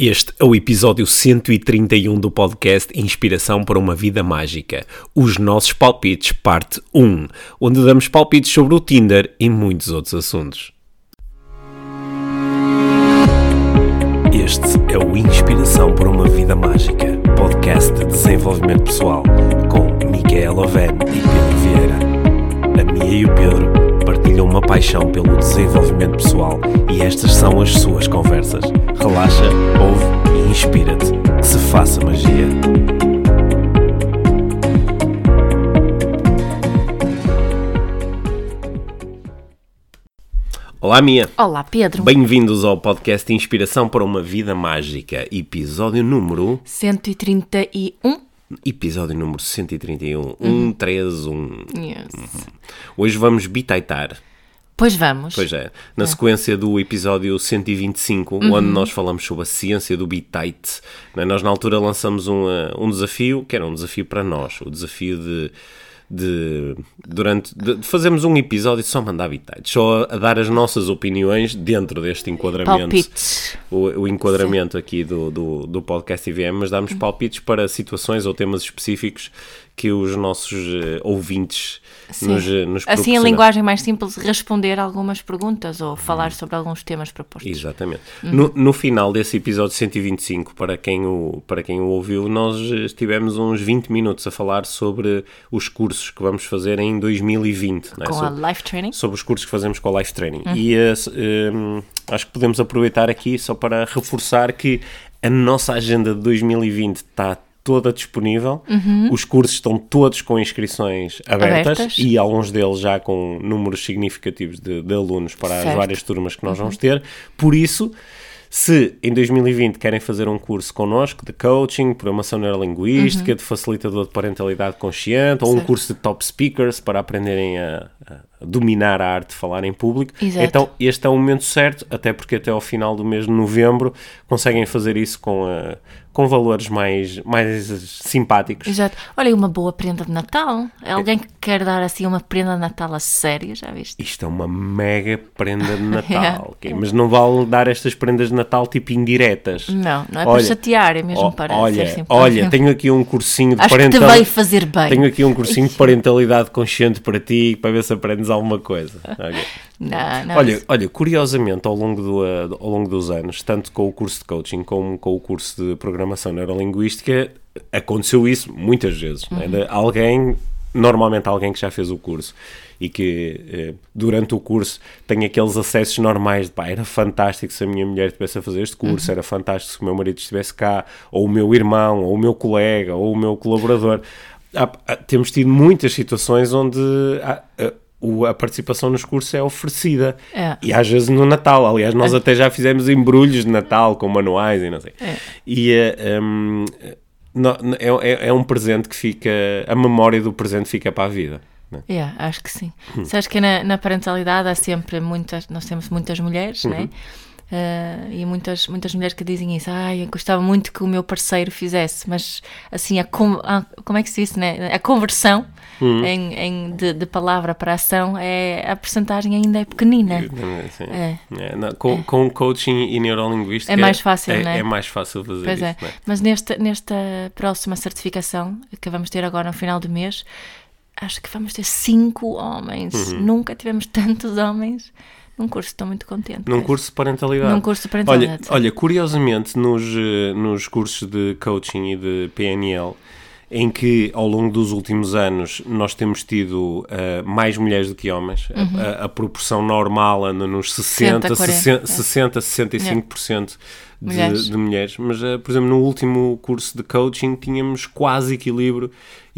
Este é o episódio 131 do podcast Inspiração para uma Vida Mágica. Os nossos palpites, parte 1, onde damos palpites sobre o Tinder e muitos outros assuntos. Este é o Inspiração para uma Vida Mágica, podcast de desenvolvimento pessoal, com Micaela Oven e Pedro Vieira. A Mia e o Pedro partilham uma paixão pelo desenvolvimento pessoal e estas são as suas conversas. Relaxa, ouve e inspira-te. Que se faça magia. Olá, Mia. Olá, Pedro. Bem-vindos ao podcast Inspiração para uma Vida Mágica, episódio número. 131. Episódio número 131. 131. Yes. Hoje vamos bitaitar. Pois vamos. Pois é, na sequência do episódio 125, onde nós falamos sobre a ciência do bitite, né, nós na altura lançamos um, eh, um desafio, que era um desafio para nós, o desafio de, de durante de, fazermos um episódio só mandar bitites, só a dar as nossas opiniões dentro deste enquadramento. Palpites. O, o enquadramento aqui do, do, do podcast IVM, mas damos palpites para situações ou temas específicos que os nossos eh, ouvintes Sim. nos, eh, nos Assim, em proporcionam. linguagem mais simples, responder algumas perguntas ou falar sobre alguns temas propostos. Exatamente. No, no final desse episódio 125, para quem, o, para quem o ouviu, nós eh, estivemos uns 20 minutos a falar sobre os cursos que vamos fazer em 2020. não é? Com sobre, a Life Training. sobre os cursos que fazemos com a Life Training. E eh, s- eh, acho que podemos aproveitar aqui só para reforçar que a nossa agenda de 2020 está toda disponível, os cursos estão todos com inscrições abertas, Abertas. e alguns deles já com números significativos de, de alunos para as Certo. várias turmas que nós vamos ter. Por isso, se em 2020 querem fazer um curso connosco de coaching, programação neurolinguística, de facilitador de parentalidade consciente, ou um Certo. curso de top speakers para aprenderem a, a dominar a arte de falar em público, Exato. então este é o momento certo, até porque até ao final do mês de novembro conseguem fazer isso com, a- com valores mais, mais simpáticos. Exato. Olha, uma boa prenda de Natal. É Alguém que quer dar assim uma prenda de Natal a sério, já viste? Isto é uma mega prenda de Natal, É. ok? mas não vale dar estas prendas de Natal tipo indiretas. Não, não é Olha, para chatear, é mesmo para olha, ser simples. olha, tenho aqui um cursinho de Acho que te parentalidade. veio fazer bem. Tenho aqui um cursinho de parentalidade consciente para ti, para ver se aprendes alguma coisa. Ok. Não, não. Olha, olha, curiosamente, ao longo, do, ao longo dos anos, tanto com o curso de coaching como com o curso de programação neurolinguística, aconteceu isso muitas vezes. né? Uhum. De alguém, normalmente alguém que já fez o curso e que eh, durante o curso tem aqueles acessos normais de pá, era fantástico se a minha mulher estivesse a fazer este curso, Uhum. era fantástico se o meu marido estivesse cá, ou o meu irmão, ou o meu colega, ou o meu colaborador. Há- há- temos tido muitas situações onde há- a, o- a participação nos cursos é oferecida. É. E às vezes no Natal. Aliás, nós até já fizemos embrulhos de Natal com manuais e não sei. É. E eh, hum, no- é, é- é um presente que fica. A memória do presente fica para a vida. né? Yeah, acho que sim. Hum. Sabes que na, na parentalidade há sempre muitas, nós temos muitas mulheres, Uhum. né? Eh, e muitas, muitas mulheres que dizem isso, ai, eu gostava muito que o meu parceiro fizesse, mas assim, a, com- a- como é que se diz, né? A conversão Uhum. em, em- de, de palavra para ação, é, a percentagem ainda é pequenina. Sim. É. É, não, com, com coaching e neurolinguística É mais fácil, é, não é? é mais fácil fazer Pois isso. é, não é? mas nesta, nesta próxima certificação que vamos ter agora no final do mês, acho que vamos ter cinco homens. Uhum. Nunca tivemos tantos homens num curso, estou muito contente. Num curso de parentalidade. Num curso de Olha, parentalidade, sim. olha curiosamente, nos, eh, nos cursos de coaching e de PNL, em que ao longo dos últimos anos nós temos tido eh, mais mulheres do que homens, a- Uhum. a, a proporção normal anda nos 60, 60, 60, 65% de Mulheres. de mulheres. Mas, eh, por exemplo, no último curso de coaching tínhamos quase equilíbrio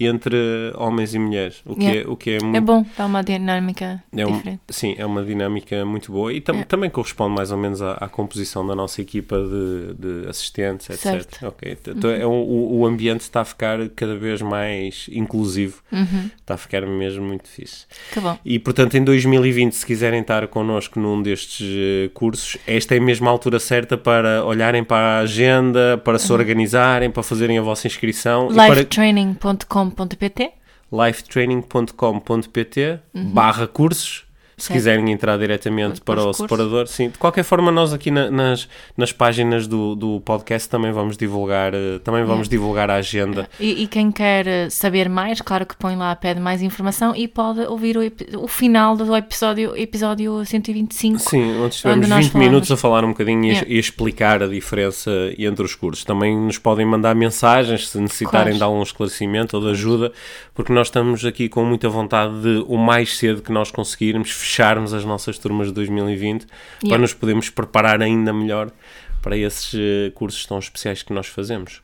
entre homens e mulheres, o que, Yeah. é, o que é É muito bom, dá uma dinâmica é um- diferente. sim, é uma dinâmica muito boa e tam- também corresponde mais ou menos à, à composição da nossa equipa de, de assistentes, etc. Certo. Ok, Então é um- o, o ambiente está a ficar cada vez mais inclusivo, Uhum. está a ficar mesmo muito fixe. Que bom. E portanto, em 2020, se quiserem estar connosco num destes eh, cursos, esta é mesmo a altura certa para olharem para a agenda, para Uhum. se organizarem, para fazerem a vossa inscrição para Lifetraining.com.pt lifetraining.com.pt Uhum. barra cursos. Se Certo. quiserem entrar diretamente Para para o separador, sim. De qualquer forma, nós aqui na- nas, nas páginas do, do podcast também vamos divulgar, eh, também vamos divulgar a agenda. E, e quem quer eh, saber mais, claro que põe lá, pede mais informação e pode ouvir o, o final do episódio, episódio 125. Sim, onde estivemos Onde nós 20 minutos a falar um bocadinho e Yeah. e explicar a diferença entre os cursos. Também nos podem mandar mensagens se necessitarem Claro. de algum esclarecimento ou de ajuda, porque nós estamos aqui com muita vontade de, o mais cedo que nós conseguirmos, fecharmos as nossas turmas de 2020 para Yeah. nos podermos preparar ainda melhor para esses eh, cursos tão especiais que nós fazemos.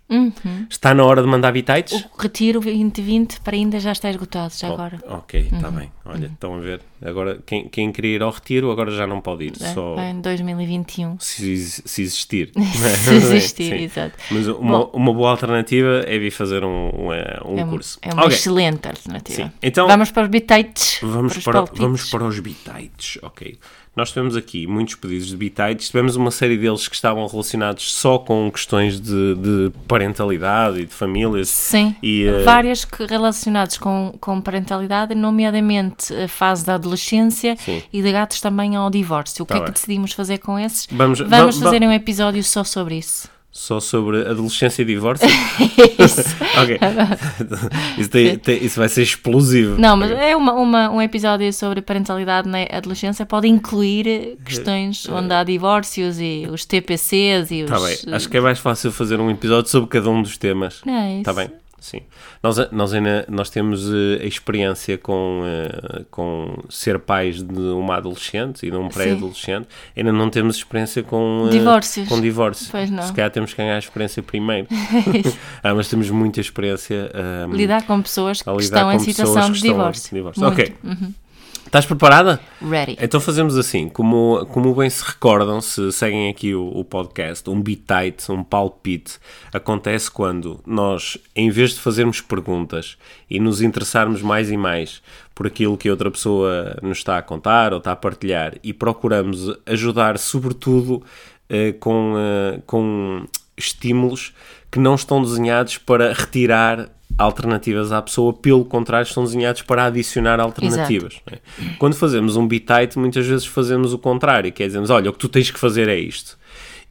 Está na hora de mandar bitites? Uhum. O retiro 2020 para ainda já está esgotado, já agora. Ok, está Uhum. bem. Olha, estão a ver. Agora, quem, quem queria ir ao retiro, agora já não pode ir. É, Só em 2021. se, se existir. Se existir, exato. Mas uma, uma boa alternativa é vir fazer um, um, eh, um É, curso. é uma Ok, excelente alternativa. Sim. Então- vamos para os bitites. Vamos para os para, vamos para os bitites, ok. Nós tivemos aqui muitos pedidos de bitites, tivemos uma série deles que estavam relacionados só com questões de, de parentalidade e de famílias. Sim, E, eh, várias que- relacionadas com, com parentalidade, nomeadamente a fase da adolescência Sim. e de gatos também ao divórcio. O que Tá é que bem. decidimos fazer com esses? Vamos- Vamos va- fazer va- um episódio só sobre isso. Só sobre adolescência e divórcio? Isso. ok. isso, tem- tem- isso vai ser explosivo. Não, mas é uma, uma- um episódio sobre parentalidade na adolescência, pode incluir eh, questões onde há divórcios e os TPCs e os... Tá bem, acho que é mais fácil fazer um episódio sobre cada um dos temas. Não é Está isso. bem? Sim. Nós, nós, ainda, nós temos eh, a experiência com, eh, com ser pais de uma adolescente e de um pré-adolescente. Ainda não temos experiência com, eh, Divórcios. com divórcio. Pois não. Se calhar temos que ganhar a experiência primeiro. ah, mas temos muita experiência ah, Lidar com pessoas que lidar estão em com situação pessoas de que estão divórcio. divórcio. Muito. Ok. Estás preparada? Ready. Então fazemos assim, como, como bem se recordam, se seguem aqui o, o podcast, um bitite, um palpite, acontece quando nós, em vez de fazermos perguntas e nos interessarmos mais e mais por aquilo que a outra pessoa nos está a contar ou está a partilhar e procuramos ajudar sobretudo eh, com, eh, com estímulos que não estão desenhados para retirar alternativas à pessoa, pelo contrário, estão desenhados para adicionar alternativas. é? Quando fazemos um bitite, muitas vezes fazemos o contrário, que é dizemos, olha, o que tu tens que fazer é isto.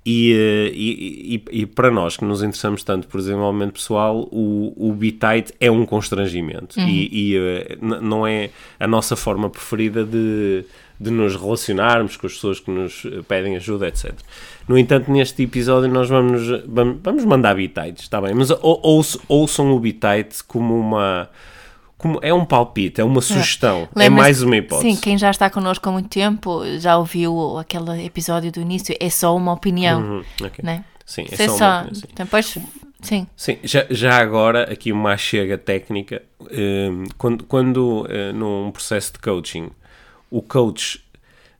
E, eh, e, e- e para nós que nos interessamos tanto por desenvolvimento pessoal, o, o bitite é um constrangimento e, e, eh, não é a nossa forma preferida de, de nos relacionarmos com as pessoas que nos eh, pedem ajuda, etc. No entanto, neste episódio nós vamos, vamos, vamos mandar bitites, está bem? Mas ou, ouçam, ouçam o bitite como uma... Como, é um palpite, é uma sugestão, é Lembra-se- mais uma hipótese. Sim, quem já está connosco há muito tempo já ouviu aquele episódio do início, é só uma opinião, Uhum, ok. né? Sim, é é só uma só. opinião, sim. Depois, sim. Sim, já, já agora, aqui uma chega técnica. hum, quando quando eh, num processo de coaching o coach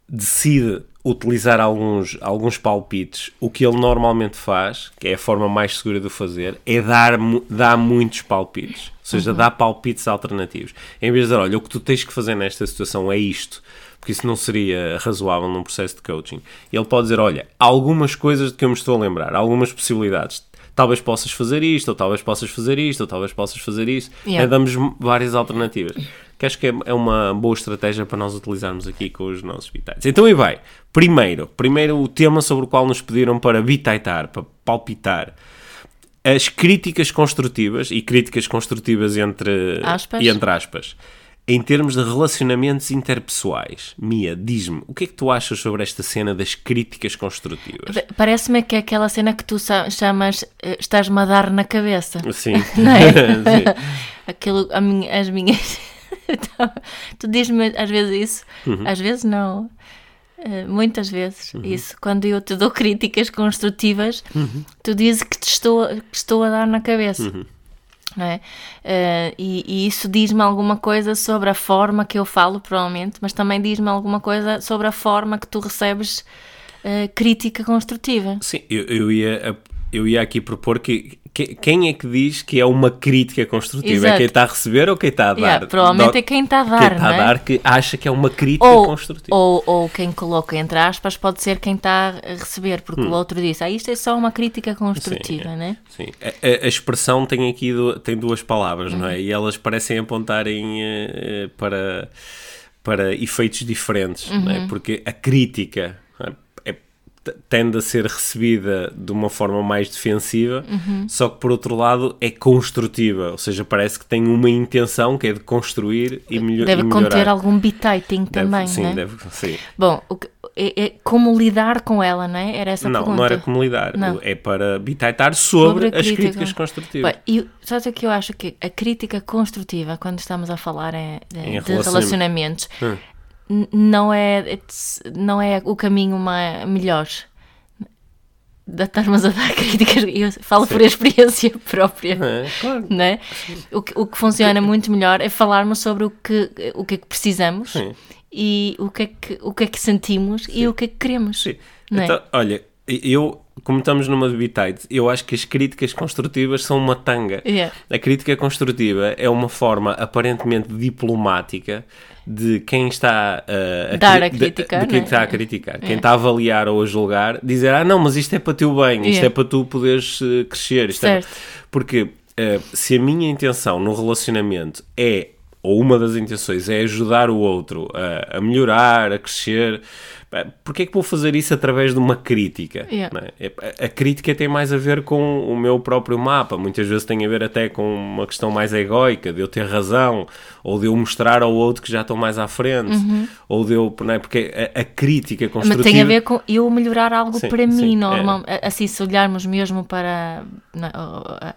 decide utilizar alguns, alguns palpites, o que ele normalmente faz, que é a forma mais segura de o fazer, é dar, dar muitos palpites. Ou seja, Uhum. dar palpites alternativos. Em vez de dizer, olha, o que tu tens que fazer nesta situação é isto, porque isso não seria razoável num processo de coaching. Ele pode dizer, olha, há algumas coisas de que eu me estou a lembrar, algumas possibilidades. Talvez possas fazer isto, ou talvez possas fazer isto, ou talvez possas fazer isso. Yeah. É, damos várias alternativas. Que acho que é, é uma boa estratégia para nós utilizarmos aqui com os nossos bitites. Então, e vai. Primeiro, primeiro o tema sobre o qual nos pediram para bitaitar, para palpitar. As críticas construtivas, e críticas construtivas entre Aspas. e entre aspas, em termos de relacionamentos interpessoais. Mia, diz-me, o que é que tu achas sobre esta cena das críticas construtivas? Parece-me que é aquela cena que tu chamas eh, estás-me a dar na cabeça. Sim. Não é? Sim. Aquilo, minha- as minhas. tu dizes-me às vezes isso, Uhum. às vezes não, eh, muitas vezes, Uhum. isso. Quando eu te dou críticas construtivas, tu dizes que te estou, que estou a dar na cabeça. Uhum. Não é? Eh, e, e isso diz-me alguma coisa sobre a forma que eu falo, provavelmente, mas também diz-me alguma coisa sobre a forma que tu recebes eh, crítica construtiva. Sim, eu, eu ia, eu ia aqui propor que, que- quem é que diz que é uma crítica construtiva? É Exato. quem está a receber ou quem está a dar? Yeah, provavelmente Do- é quem está a dar, Quem está não a é? dar que acha que é uma crítica ou, construtiva. ou, ou quem coloca entre aspas pode ser quem está a receber, porque Hum. o outro disse, ah, isto é só uma crítica construtiva, né? Sim, a, a- expressão tem aqui du- tem duas palavras, não Uhum. é? E elas parecem apontarem eh, para, para efeitos diferentes, não Uhum. é? porque a crítica não é? É- tende a ser recebida de uma forma mais defensiva, Uhum. só que por outro lado é construtiva, ou seja, parece que tem uma intenção que é de construir e, melho Deve e melhorar. conter algum bititing Deve- também, sim, não é? deve, sim. Bom, que- é, é como lidar com ela, não é? Era essa a Não, pergunta. não era como lidar, Não. é para bitaitar sobre, Sobre as crítica. críticas construtivas. Bem, e sabes o que eu acho que a crítica construtiva, quando estamos a falar em, de, Em de relacionamento. relacionamentos, Hum. Não é, não é o caminho ma- melhor. De estarmos a dar críticas, eu falo por experiência própria. É, claro. não é? O, que, o que funciona muito melhor é falarmos sobre o que, o que é que precisamos Sim. e o que é que, o que, é que sentimos e o que é que queremos. Sim. É? Então, olha, eu, como estamos numa debate, eu acho que as críticas construtivas são uma tanga. Yeah. A crítica construtiva é uma forma aparentemente diplomática de quem está uh, a, Dar a cri- de- criticar, de, quem é? está a criticar, quem está a avaliar ou a julgar, dizer ah não, mas isto é para teu bem, isto Yeah. é para tu poderes uh, crescer, isto é Certo. porque uh, se a minha intenção no relacionamento é ou uma das intenções é ajudar o outro a, a melhorar, a crescer, porquê é que vou fazer isso através de uma crítica? Yeah. é? É- A crítica tem mais a ver com o meu próprio mapa, muitas vezes tem a ver até com uma questão mais egóica, de eu ter razão, ou de eu mostrar ao outro que já estou mais à frente, ou de eu, é? porque a, a crítica Uhum. Mas construtiva... tem a ver com eu melhorar algo Sim, para sim, mim, é. normal. Assim, se olharmos mesmo para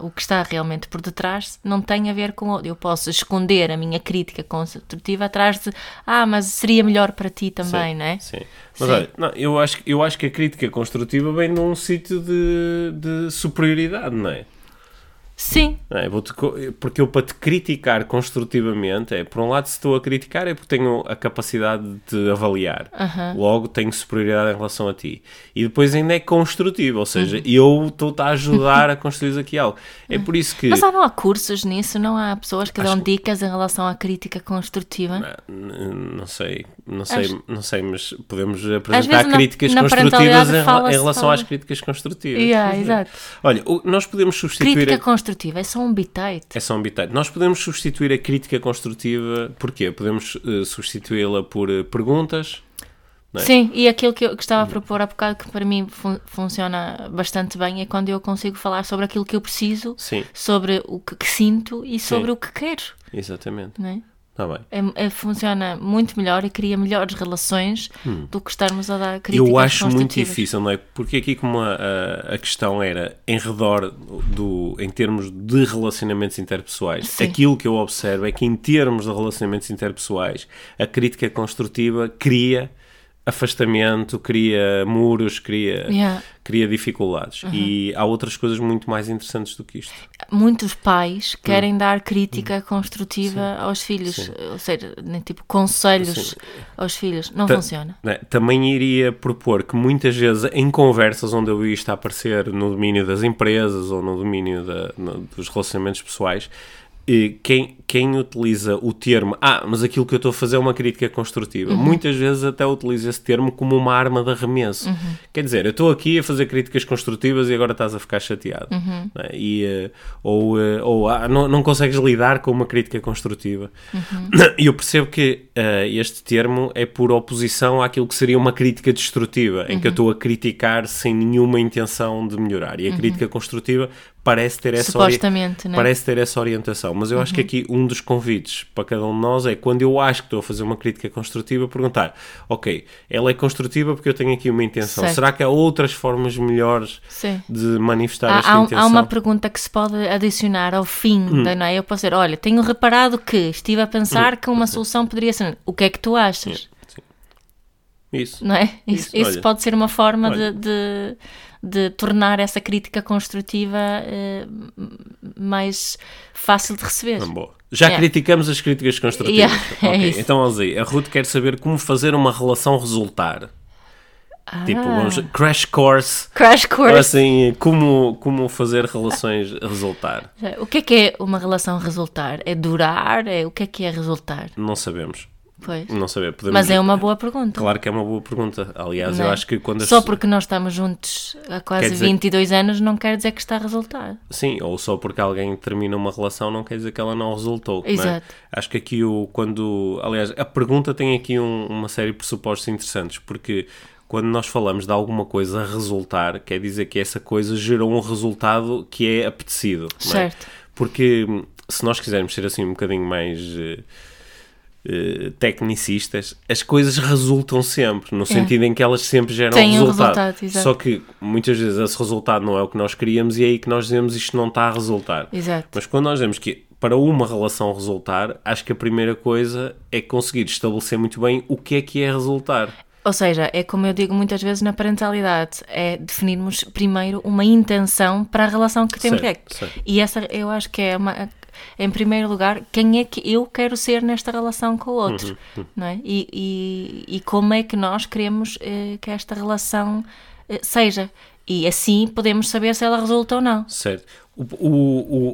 o- que está realmente por detrás, não tem a ver com. Eu posso esconder a minha crítica construtiva atrás de ah, mas seria melhor para ti também, Sim, não é? Sim. Mas Sim. olha, não, eu, acho, eu acho que a crítica construtiva vem de um sítio de, de superioridade, não é? Sim, Não é? Co- porque eu, para te criticar construtivamente, é por um lado, se estou a criticar, é porque tenho a capacidade de te avaliar. Logo, tenho superioridade em relação a ti. E depois, ainda é construtivo, ou seja, Uhum. eu estou-te a ajudar a construir aqui algo. É por isso que. mas há, não há cursos nisso, não há pessoas que dão Acho- dicas em relação à crítica construtiva. Ah, n- Não sei, não sei, Acho- não sei, mas podemos apresentar na- críticas na construtivas em, em relação sobre- às críticas construtivas. Yeah, exato. Olha, nós podemos substituir. Crítica a- construtiva é só um bitite. É só um bitite. Nós podemos substituir a crítica construtiva, porquê? Podemos eh, substituí-la por eh, perguntas. é? Sim, e aquilo que eu que estava a propor há bocado, que para mim fun- funciona bastante bem, é quando eu consigo falar sobre aquilo que eu preciso, Sim, sobre o que, que sinto e sobre o que quero. exatamente. É? Está bem. É- é- funciona muito melhor e cria melhores relações do que estarmos a dar críticas Hum. Eu acho muito difícil, não é? Porque aqui como a, a, a questão era em redor do, em termos de relacionamentos interpessoais, Sim. aquilo que eu observo é que em termos de relacionamentos interpessoais, a crítica construtiva cria afastamento, cria muros, cria, Yeah. cria dificuldades. E há outras coisas muito mais interessantes do que isto. Muitos pais querem Hum. dar crítica construtiva aos filhos, ou seja, nem tipo conselhos Sim. aos filhos. Não Ta- funciona. né, Também iria propor que muitas vezes em conversas onde eu vi isto a aparecer no domínio das empresas ou no domínio da- no- dos relacionamentos pessoais, quem, quem utiliza o termo ah, mas aquilo que eu estou a fazer é uma crítica construtiva, muitas vezes até utiliza esse termo como uma arma de arremesso. Quer dizer, eu estou aqui a fazer críticas construtivas e agora estás a ficar chateado. né? E, eh, ou eh, ou ah, não, não consegues lidar com uma crítica construtiva. E eu percebo que eh, este termo é por oposição àquilo que seria uma crítica destrutiva, em que eu estou a criticar sem nenhuma intenção de melhorar. E a crítica construtiva parece ter essa Supostamente, né? parece ter essa orientação. Mas eu acho que aqui um dos convites para cada um de nós é quando eu acho que estou a fazer uma crítica construtiva, perguntar: ok, ela é construtiva porque eu tenho aqui uma intenção. Certo. Será que há outras formas melhores Sim. de manifestar Há, esta há intenção? há uma pergunta que se pode adicionar ao fim, Hum. da, não é? Eu posso dizer, olha, tenho reparado que estive a pensar que uma solução poderia ser. O que é que tu achas? Isso. Não é? Isso, Isso, isso pode ser uma forma Olha. de, de, de tornar essa crítica construtiva eh, mais fácil de receber. Boa. Já Yeah. criticamos as críticas construtivas. Yeah, é Ok, isso. Então, aí. A Ruth quer saber como fazer uma relação resultar. Tipo, Ah. vamos, crash course. Crash course. Assim, como, como fazer relações resultar. O que é que é uma relação resultar? É durar? É, o que é que é resultar? Não sabemos. Pois. Não saber. Podemos... Mas é uma boa pergunta. Claro que é uma boa pergunta. Aliás, Não eu é? acho que quando as Só porque nós estamos juntos há quase dizer- 22 anos não quer dizer que está a resultar. Sim, ou só porque alguém termina uma relação não quer dizer que ela não resultou. não é? Exato. Acho que aqui o quando. Aliás, a pergunta tem aqui um- uma série de pressupostos interessantes, porque quando nós falamos de alguma coisa resultar, quer dizer que essa coisa gerou um resultado que é apetecido. é? Certo. Porque hum, se nós quisermos ser assim um bocadinho mais. Eh, tecnicistas, as coisas resultam sempre, no sentido em que elas sempre geram Têm um resultado. resultado, exato. Só que muitas vezes esse resultado não é o que nós queríamos e é aí que nós dizemos isto não está a resultar. Exato. Mas quando nós vemos que para uma relação resultar, acho que a primeira coisa é conseguir estabelecer muito bem o que é que é resultar. Ou seja, é como eu digo muitas vezes na parentalidade, é definirmos primeiro uma intenção para a relação que temos. Certo, É- certo. E essa eu acho que é uma, em primeiro lugar, quem é que eu quero ser nesta relação com o outro, Uhum, não é? E, e, e como é que nós queremos eh, que esta relação eh, seja. E assim podemos saber se ela resulta ou não. Certo. O, o,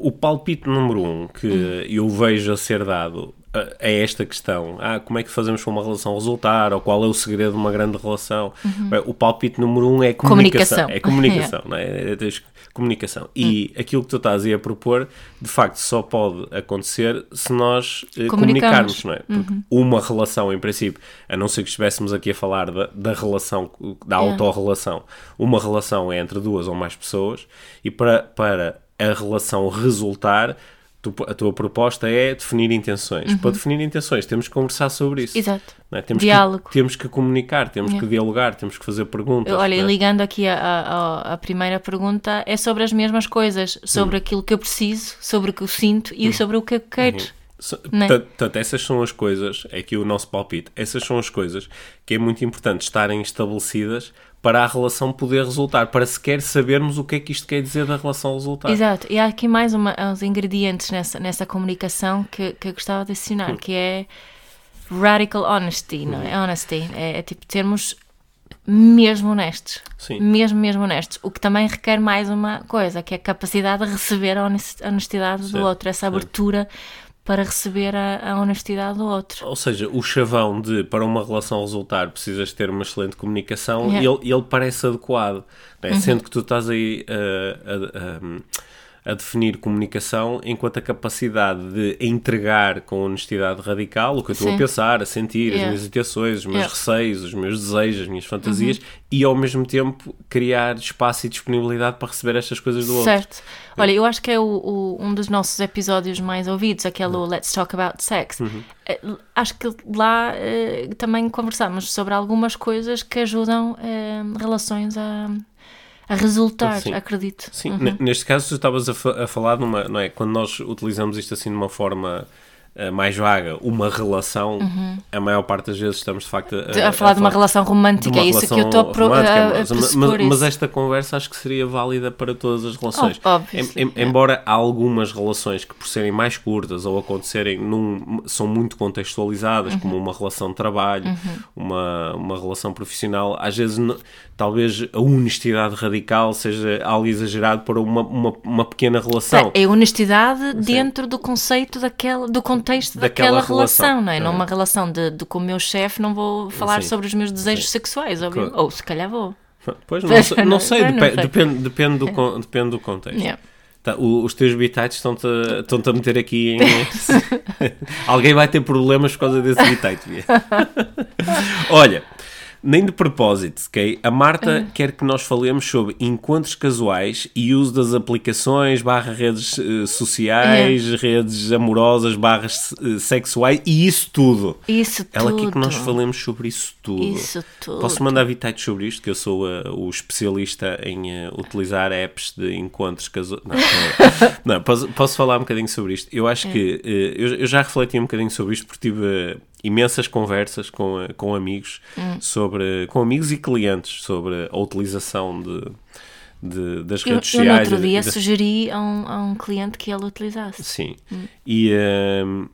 o, o palpite número um que Hum. eu vejo a ser dado a, esta questão, ah, como é que fazemos para uma relação resultar, ou qual é o segredo de uma grande relação, Bem, o palpite número um é comunicação. Uhum. Comunicação. É comunicação, não é? É tens- comunicação. E Hum. aquilo que tu estás aí a propor, de facto, só pode acontecer se nós eh, comunicarmos, não é? Porque uma relação, em princípio, a não ser que estivéssemos aqui a falar da, da relação, da autorrelação, uma relação é entre duas ou mais pessoas e para, para a relação resultar, tu- a tua proposta é definir intenções. Para definir intenções, temos que conversar sobre isso. Uhum. Exato. é? Temos Diálogo. Que, temos que comunicar, temos Yeah. que dialogar, temos que fazer perguntas. Olha, e é? ligando aqui a, a- a primeira pergunta, é sobre as mesmas coisas, sobre aquilo que eu preciso, sobre o que eu sinto e sobre o que eu quero. So- Né? Portanto, portanto, essas são as coisas, é aqui o nosso palpite, essas são as coisas que é muito importante estarem estabelecidas para a relação poder resultar, para sequer sabermos o que é que isto quer dizer da relação resultar. Exato, e há aqui mais uma, uns ingredientes nessa, nessa comunicação que, que eu gostava de adicionar, que é radical honesty, não é? Honesty, é, é tipo termos mesmo honestos. Sim. Mesmo, mesmo honestos. O que também requer mais uma coisa, que é a capacidade de receber a honest- a honestidade do Certo, outro, essa certo. Para receber a, a honestidade do outro. Ou seja, o chavão de para uma relação resultar precisas ter uma excelente comunicação Yeah. ele, ele parece adequado. não é? Sendo que tu estás aí uh, a, a- a definir comunicação enquanto a capacidade de entregar com honestidade radical o que eu estou a Sim. pensar, a sentir, as Yeah. minhas intenções, os meus Yeah. receios, os meus desejos, as minhas fantasias e ao mesmo tempo criar espaço e disponibilidade para receber estas coisas do outro. Certo. Olha, eu acho que é o, o- um dos nossos episódios mais ouvidos, aquele Uhum. Let's Talk About Sex. Eh, Acho que lá eh, também conversamos sobre algumas coisas que ajudam eh, relações a, a resultar, Sim. acredito. Sim, Uhum. ne- neste caso tu estavas a, a falar numa, não é? Quando nós utilizamos isto assim de uma forma mais vaga, uma relação, a maior parte das vezes estamos de facto a, Uhum. A falar de uma relação romântica, é isso que eu estou a, pro- a, a mas, mas- mas esta conversa acho que seria válida para todas as relações. Oh, óbvio, Em- sim, em- é. Embora há algumas relações que por serem mais curtas ou acontecerem num, são muito contextualizadas, Uhum. como uma relação de trabalho, uma, uma relação profissional, às vezes talvez a honestidade radical seja algo exagerado para uma, uma, uma pequena relação. É honestidade dentro do conceito daquela, do contexto Daquela daquela, relação, relação, não é? é. Numa relação de, de com o meu chefe não vou falar Sim. sobre os meus desejos sexuais, óbvio. Claro. ou se calhar vou. Pois, não, sei, não- sei, não depe- sei. Depende, depende, do, con- depende do contexto. Yeah. Tá, o- os teus bitites estão-te a- estão-te a meter aqui em... Alguém vai ter problemas por causa desse bitite. Olha, nem de propósito, ok? A Marta quer que nós falemos sobre encontros casuais e uso das aplicações, barra redes eh, sociais, redes amorosas, barras eh, sexuais e isso tudo. Isso Ela tudo. quer que nós falemos sobre isso tudo. Isso tudo. Posso mandar bitites sobre isto, que eu sou eh, o especialista em utilizar apps de encontros casuais. Não, não, não, posso, posso falar um bocadinho sobre isto. Eu acho que eh, eu, eu já refleti um bocadinho sobre isto porque tive imensas conversas com, eh, com amigos sobre com amigos e clientes sobre a utilização de, de- das Eu, redes eu no sociais. outro dia da- sugeri a um, a um cliente que ele utilizasse. Sim. E, ehm,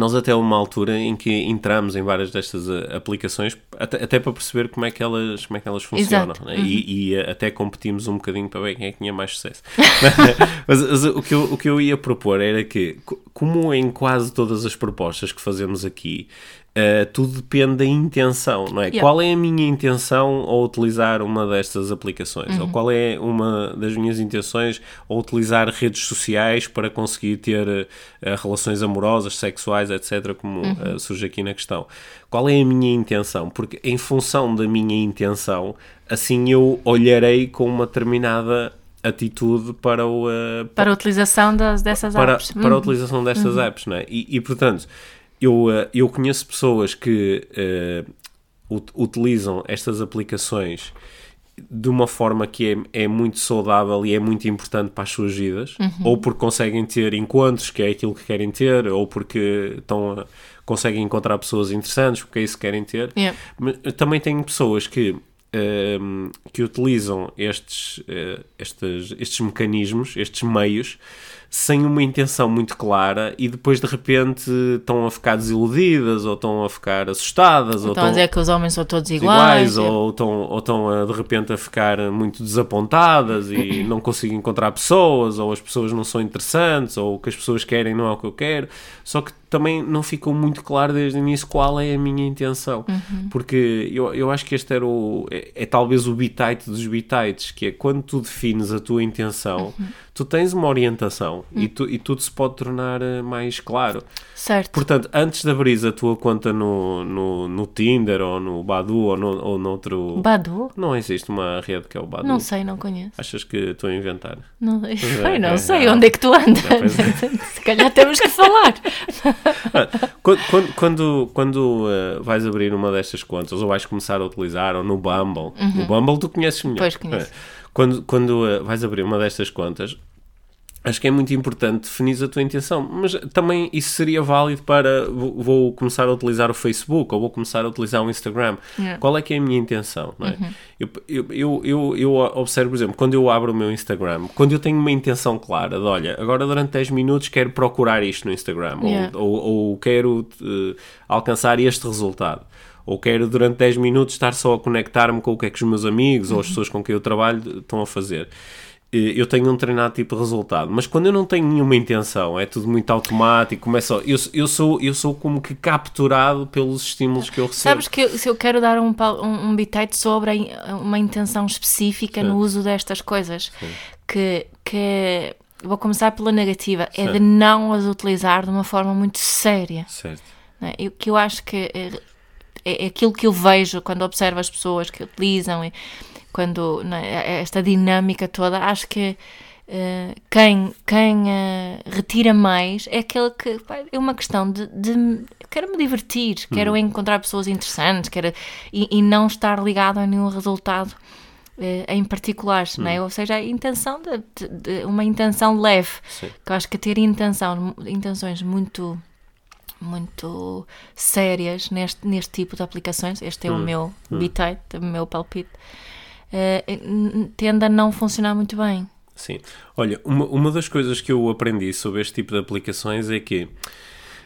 nós até uma altura em que entramos em várias destas uh, aplicações até, até, para perceber como é que elas, como é que elas funcionam né? uhum. e, e uh, até competimos um bocadinho para ver quem é que tinha mais sucesso mas, mas o, que eu, o que eu ia propor era que como em quase todas as propostas que fazemos aqui Uh, tudo depende da intenção, não é? Yeah. Qual é a minha intenção ao utilizar uma destas aplicações? Uhum. Ou qual é uma das minhas intenções ao utilizar redes sociais para conseguir ter uh, relações amorosas, sexuais, etc., como uhum. uh, surge aqui na questão? Qual é a minha intenção? Porque em função da minha intenção, assim eu olharei com uma determinada atitude para o... para a utilização das, dessas para, apps. Para uhum. a utilização destas uhum. apps, não é? E, e portanto eu, eh, eu conheço pessoas que uh, utilizam estas aplicações de uma forma que é, é muito saudável e é muito importante para as suas vidas, uhum. ou porque conseguem ter encontros, que é aquilo que querem ter, ou porque estão a, conseguem encontrar pessoas interessantes, porque é isso que querem ter. Yeah. Mas também tenho pessoas que, uh, que utilizam estes, uh, estes, estes mecanismos, estes meios, sem uma intenção muito clara e depois de repente estão a ficar desiludidas ou estão a ficar assustadas. Ou estão a dizer que os homens são todos iguais. iguais ou, estão, ou estão a, de repente a ficar muito desapontadas e não conseguem encontrar pessoas ou as pessoas não são interessantes ou o que as pessoas querem não é o que eu quero. Só que também não ficou muito claro desde o início qual é a minha intenção. Uhum. Porque eu, eu acho que este era o. É, é talvez o bitite dos bitites, que é quando tu defines a tua intenção, uhum. tu tens uma orientação uhum. e, tu, e tudo se pode tornar eh, mais claro. Certo. Portanto, antes de abrir a tua conta no, no, no Tinder ou no Badu ou, no, ou noutro. Badu? Não existe uma rede que é o Badu. Não sei, não conheço. Achas que estou a inventar? Não, eu não é, sei é, onde é que tu andas. É. Se calhar temos que falar. quando quando, quando uh, vais abrir uma destas contas, ou vais começar a utilizar, ou no Bumble, uhum. o Bumble tu conheces melhor. Pois conheço. É. Quando, quando uh, vais abrir uma destas contas, acho que é muito importante definir a tua intenção, mas também isso seria válido para vou começar a utilizar o Facebook ou vou começar a utilizar o Instagram. Yeah. Qual é que é a minha intenção? É? Uhum. eu, eu, eu, eu, observo, por exemplo, quando eu abro o meu Instagram, quando eu tenho uma intenção clara de olha, agora durante 10 minutos quero procurar isto no Instagram yeah. ou, ou, ou, quero uh, alcançar este resultado ou quero durante 10 minutos estar só a conectar-me com o que é que os meus amigos uhum. ou as uhum. pessoas com quem eu trabalho estão a fazer. Eh, eu tenho um determinado tipo resultado, mas quando eu não tenho nenhuma intenção, é tudo muito automático, começa, eu, eu, sou, eu sou como que capturado pelos estímulos que eu recebo. Sabes que eu, se eu quero dar um, um, um bitite sobre uma intenção específica Sim. no uso destas coisas, Sim. que, que vou começar pela negativa, é de não as utilizar de uma forma muito séria. Certo. É? Eu, que eu acho que é, é, aquilo que eu vejo quando observo as pessoas que utilizam. Quando né, esta dinâmica toda, acho que uh, quem, quem uh, retira mais é aquele que pá, é uma questão de, de quero me divertir, hum. quero encontrar pessoas interessantes, quero, e, e, não estar ligado a nenhum resultado uh, em particular, hum. ou seja, a intenção de, de, de uma intenção leve, Sim. que eu acho que ter intenção, intenções muito muito sérias neste, neste tipo de aplicações, este é hum. o meu hum. bitite, o meu palpite, uh, tende a não funcionar muito bem. Sim. Olha, uma, uma das coisas que eu aprendi sobre este tipo de aplicações é que,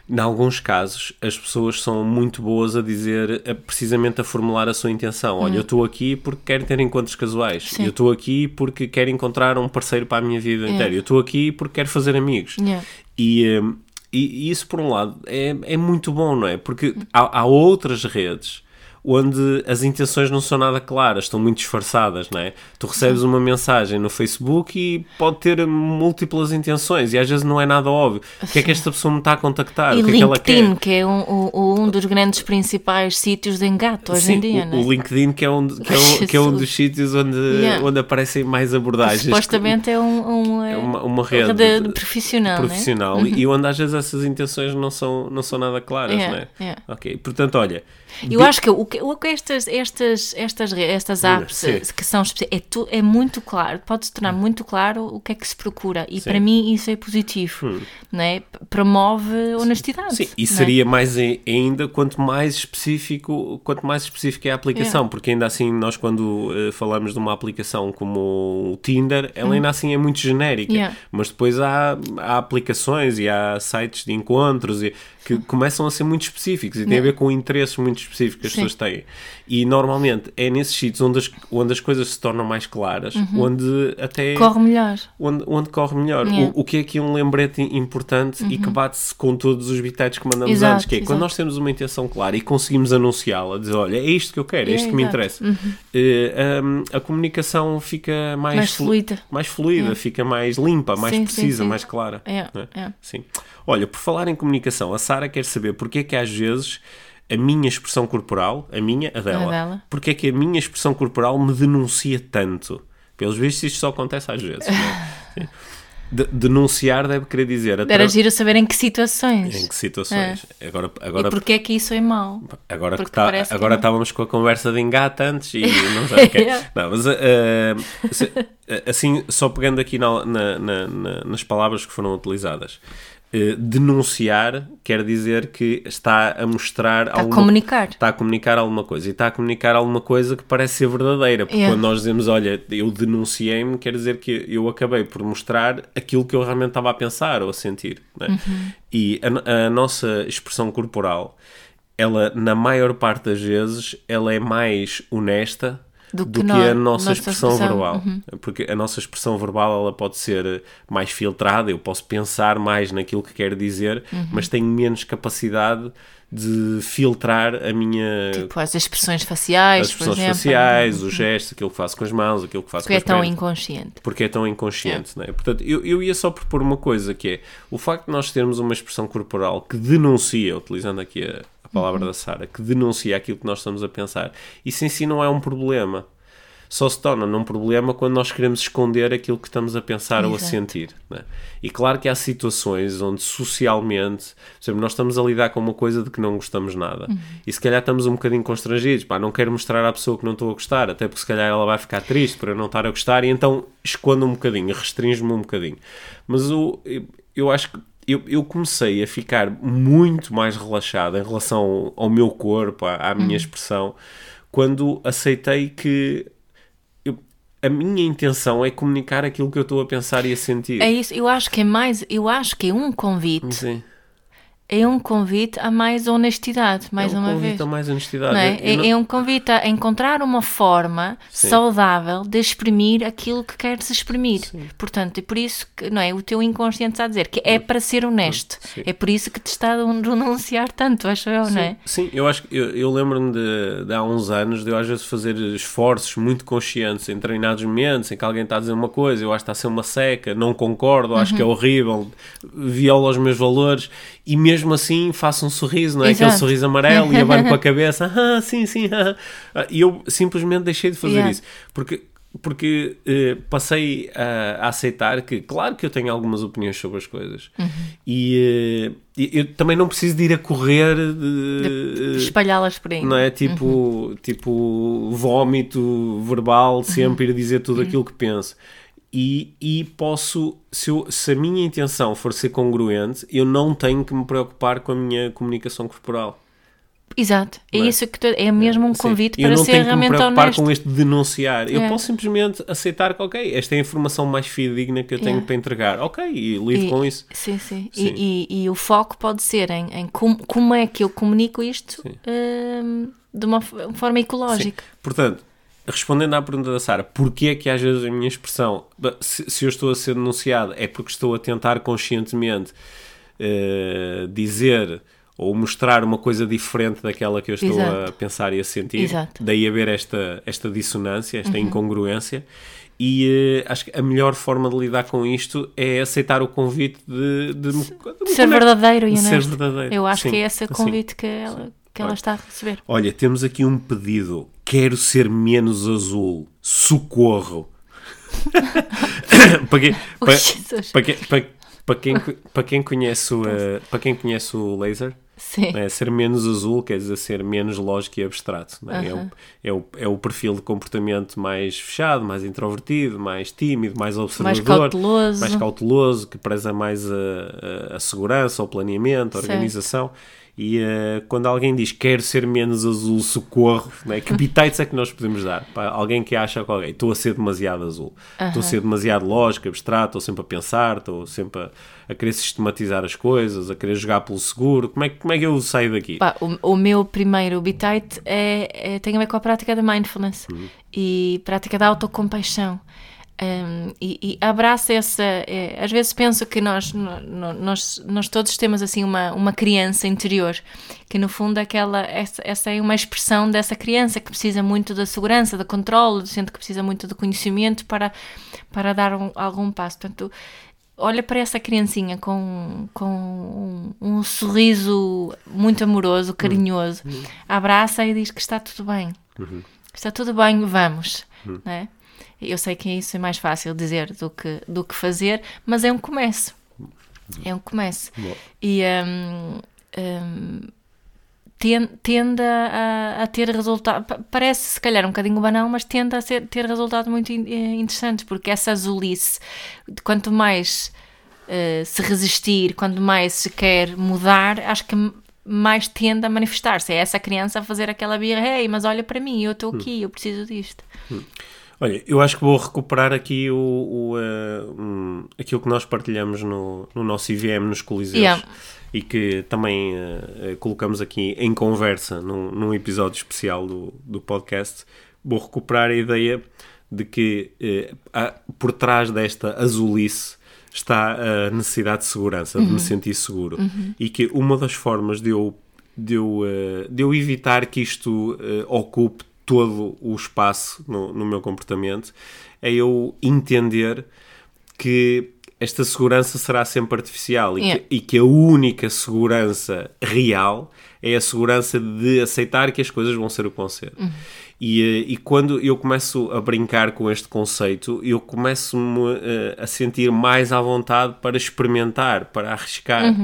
em alguns casos, as pessoas são muito boas a dizer, a, precisamente a formular a sua intenção. Olha, eu estou aqui porque quero ter encontros casuais. Sim. Eu estou aqui porque quero encontrar um parceiro para a minha vida inteira. Eu estou aqui porque quero fazer amigos. Yeah. E, um, e, e, isso, por um lado, é, é muito bom, não é? Porque há, há outras redes onde as intenções não são nada claras, estão muito disfarçadas, não é? Tu recebes uma mensagem no Facebook e pode ter múltiplas intenções e às vezes não é nada óbvio. O que é que esta pessoa me está a contactar? E o que LinkedIn, é que ela quer? que é um, um, um dos grandes principais sítios de engato hoje Sim, em dia, o, não é? o LinkedIn que é um, que é um, que é um dos sítios onde, yeah. onde aparecem mais abordagens. Supostamente é, um, um é uma, uma rede, rede profissional, profissional né? e onde às vezes essas intenções não são, não são nada claras, yeah, não é? Yeah. Ok, portanto, olha... Eu acho que o, que, o que estas, estas, estas, estas apps Sim. que são é, tu- é muito claro, pode-se tornar muito claro o que é que se procura. E Sim. para mim isso é positivo. Não é? Promove honestidade. Sim, e é? seria mais ai- ainda quanto mais específico, quanto mais específica é a aplicação, porque ainda assim nós quando eh, falamos de uma aplicação como o Tinder, ela ainda assim é muito genérica, Hum. Yeah. mas depois há, há aplicações e há sites de encontros e, que começam a ser muito específicos e têm a ver com interesses muito específicos que as Sim. pessoas têm. E normalmente é nesses sítios onde as, onde as coisas se tornam mais claras, onde até Uhum. Corre melhor. onde, onde corre melhor. Yeah. O, o que é aqui um lembrete importante e que bate-se com todos os bitates que mandamos Exato, antes, que é quando exato. nós temos uma intenção clara e conseguimos anunciá-la, dizer, olha, é isto que eu quero, é Yeah, isto que me exato. interessa, eh, hum, a comunicação fica mais, Mais flu- fluida. mais fluida, fica mais limpa, mais Sim, sim, precisa, sim. mais clara. É. Sim. Olha, por falar em comunicação, a Sara quer saber porque é que às vezes a minha expressão corporal, a minha, a dela, A dela. porque é que a minha expressão corporal me denuncia tanto? Pelos vistos, isto só acontece às vezes. é? Sim. De- denunciar deve querer dizer Era giro saber em que situações. em que situações. Agora, E agora, porquê é que isso é mau? agora, que tá- que agora não. estávamos com a conversa de engate antes e não sei o quê. Yeah. Não, mas eh, assim, só pegando aqui na- na- na- nas palavras que foram utilizadas. Eh, denunciar quer dizer que está a mostrar Está a alguma comunicar. está a comunicar alguma coisa e está a comunicar alguma coisa que parece ser verdadeira. Porque Yeah. quando nós dizemos, olha, eu denunciei-me, quer dizer que eu acabei por mostrar aquilo que eu realmente estava a pensar ou a sentir. né? Uhum. E a, a nossa expressão corporal, ela, na maior parte das vezes, ela é mais honesta Do do que que, nó- a nossa, nossa expressão, expressão. verbal. Uhum. Porque a nossa expressão verbal ela pode ser mais filtrada, eu posso pensar mais naquilo que quero dizer, Uhum. mas tenho menos capacidade de filtrar a minha Tipo, as expressões faciais, as expressões exemplo. faciais, os gestos, aquilo que faço com as mãos, aquilo que faço Porque é com as tão pernas. inconsciente. Porque é tão inconsciente, é? Portanto, eu, eu ia só propor uma coisa que é o facto de nós termos uma expressão corporal que denuncia, utilizando aqui a, a palavra Uhum. da Sara, que denuncia aquilo que nós estamos a pensar, isso em si não é um problema. Só se torna num problema quando nós queremos esconder aquilo que estamos a pensar ou a Exato. sentir. não é? E claro que há situações onde socialmente, por exemplo, nós estamos a lidar com uma coisa de que não gostamos nada. Uhum. E se calhar estamos um bocadinho constrangidos, pá, não quero mostrar à pessoa que não estou a gostar, até porque se calhar ela vai ficar triste por eu não estar a gostar, e então escondo um bocadinho, restringo-me um bocadinho. Mas o, eu acho que eu, eu comecei a ficar muito mais relaxado em relação ao meu corpo, à, à minha Uhum. expressão, quando aceitei que eu- a minha intenção é comunicar aquilo que eu estou a pensar e a sentir. É isso, eu acho que é mais, eu acho que é um convite, Sim. É um convite a mais honestidade, mais é um uma convite vez. a mais honestidade. É? Eu É- não- é um convite a encontrar uma forma Sim. saudável de exprimir aquilo que queres exprimir. Portanto, é por isso que não é? o teu inconsciente está a dizer que é para ser honesto. Sim. É por isso que te está a denunciar tanto, acho eu, não é? Sim, eu acho que eu, eu lembro-me de, de há uns anos de eu às vezes fazer esforços muito conscientes em determinados momentos em que alguém está a dizer uma coisa, eu acho que está a ser uma seca, não concordo, acho Uhum. que é horrível, viola os meus valores e mesmo assim faço um sorriso, não é? Aquele Exato. sorriso amarelo e abano com a cabeça, ah, sim, sim, ah. Ah, E eu simplesmente deixei de fazer Yeah. isso porque. Porque eh, passei a, a aceitar que, claro que eu tenho algumas opiniões sobre as coisas, Uhum. e, eh, eu também não preciso de ir a correr de, Espalhá-las por aí. não é? Tipo, tipo vómito verbal, sempre ir dizer tudo aquilo que penso. E, e posso, se, eu- se a minha intenção for ser congruente, eu não tenho que me preocupar com a minha comunicação corporal. Exato, é Não é? isso que tu, é mesmo um Sim. convite eu para não ser tenho que me realmente preocupar honesto. com este denunciar. Eu É. posso simplesmente aceitar que, ok, esta é a informação mais fidedigna que eu tenho Yeah. para entregar. Ok, e lido E- com isso. Sim, sim. Sim. E, e- e o foco pode ser em, em como, como é que eu comunico isto Sim. hum, de uma forma ecológica. Portanto, respondendo à pergunta da Sara, porquê é que às vezes a minha expressão, se, se eu estou a ser denunciado, é porque estou a tentar conscientemente eh, dizer ou mostrar uma coisa diferente daquela que eu estou a Exato. pensar e a sentir. Exato. Daí haver esta, esta dissonância, esta incongruência. E eh, acho que a melhor forma de lidar com isto é aceitar o convite de, de, de Ser verdadeiro e ser verdadeiro. Eu acho Sim, que é esse o sim. convite que ela, que ela Olha. está a receber. Olha, temos aqui um pedido. Quero ser menos azul. Socorro. para, quem, Oh, para, para, quem, para, quem, para quem conhece o, eh, para quem conhece o laser, é? Ser menos azul quer dizer ser menos lógico e abstrato. é? É, o, é, o, é o perfil de comportamento mais fechado, mais introvertido, mais tímido, mais observador, cauteloso. mais cauteloso, que preza mais a, a- a segurança, o planeamento, a Certo. E eh, quando alguém diz quero ser menos azul, socorro, não é? que bitites é que nós podemos dar? Para alguém que acha que alguém, estou a ser demasiado azul, estou a ser demasiado lógico, abstrato, estou sempre a pensar, estou sempre a, a querer sistematizar as coisas, a querer jogar pelo seguro. Como é, que- como é que eu saio daqui? Pá, o, o meu primeiro bitite é, é- tem a ver com a prática da mindfulness e prática da autocompaixão. Um, e, e abraça essa. é, às vezes penso que nós, no- nós, nós todos temos assim uma, uma criança interior, que no fundo aquela, essa, essa é uma expressão dessa criança que precisa muito da segurança, do controle, sente que precisa muito do conhecimento para, para dar um- algum passo. Portanto, olha para essa criancinha com, com um, um sorriso muito amoroso, carinhoso, abraça e diz que está tudo bem. Está tudo bem, vamos. não é? Eu sei que isso é mais fácil dizer do que, do que fazer, mas é um começo. É um começo. Bom. E hum, hum, ten- tende a, a ter resultado. pa- Parece se calhar um bocadinho banal, mas tende a ser- ter resultados muito in- eh, interessantes, porque essa azulice, quanto mais eh, se resistir, quanto mais se quer mudar, acho que mais tende a manifestar-se. É essa criança a fazer aquela birra, ei, mas olha para mim, eu estou aqui, eu preciso disto. Olha, eu acho que vou recuperar aqui o, o, eh, hum, aquilo que nós partilhamos no, no nosso IVM nos Coliseus Yeah. e que também eh, colocamos aqui em conversa num, num episódio especial do, do podcast. Vou recuperar a ideia de que eh, há- por trás desta azulice está a necessidade de segurança, de me sentir seguro. E que uma das formas de eu, de eu, de eu evitar que isto ocupe todo o espaço no, no meu comportamento é eu entender que esta segurança será sempre artificial e, Yeah. que, e que a única segurança real é a segurança de aceitar que as coisas vão ser o que vão ser. E, eh, e quando eu começo a brincar com este conceito, eu começo-me eh, a sentir mais à vontade para experimentar, para arriscar,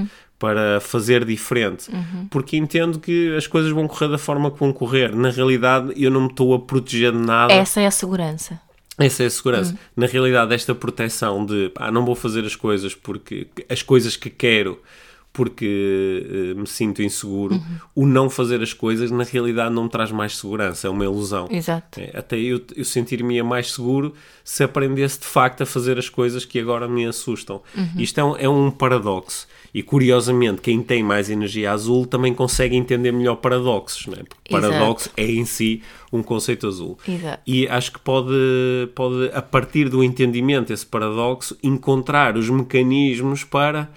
para fazer diferente. Porque entendo que as coisas vão correr da forma que vão correr. Na realidade, eu não me estou a proteger de nada. Essa é a segurança. Essa é a segurança. Na realidade, esta proteção de pá, não vou fazer as coisas porque as coisas que quero porque eh, me sinto inseguro, o não fazer as coisas na realidade não me traz mais segurança, é uma ilusão. Exato. É, até eu, eu sentir-me mais seguro se aprendesse de facto a fazer as coisas que agora me assustam. Isto é um, é um paradoxo. E curiosamente, quem tem mais energia azul também consegue entender melhor paradoxos, não é? Porque Exato. paradoxo é em si um conceito azul. Exato. E acho que pode, pode, a partir do entendimento desse paradoxo, encontrar os mecanismos para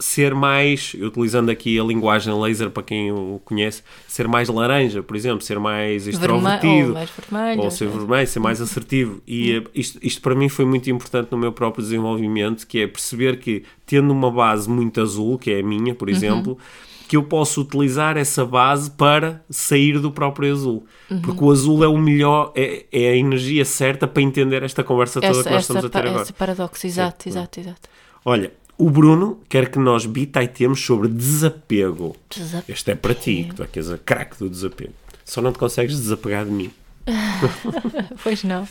ser mais, utilizando aqui a linguagem laser para quem o conhece, ser mais laranja, por exemplo, ser mais extrovertido, ou mais vermelho, ou ser vermelho, ser mais assertivo. E eh, isto, isto para mim foi muito importante no meu próprio desenvolvimento, que é perceber que, tendo uma base muito azul, que é a minha, Uhum. por exemplo, que eu posso utilizar essa base para sair do próprio azul. Uhum. Porque o azul é o melhor, é, é a energia certa para entender esta conversa toda Essa, que nós estamos a ter agora. esse paradoxo, exato, exato, exato. Olha, o Bruno quer que nós bitaitemos sobre desapego. Desapego. Este é para ti, que tu é que és a craque do desapego. Só não te consegues desapegar de mim. Pois não.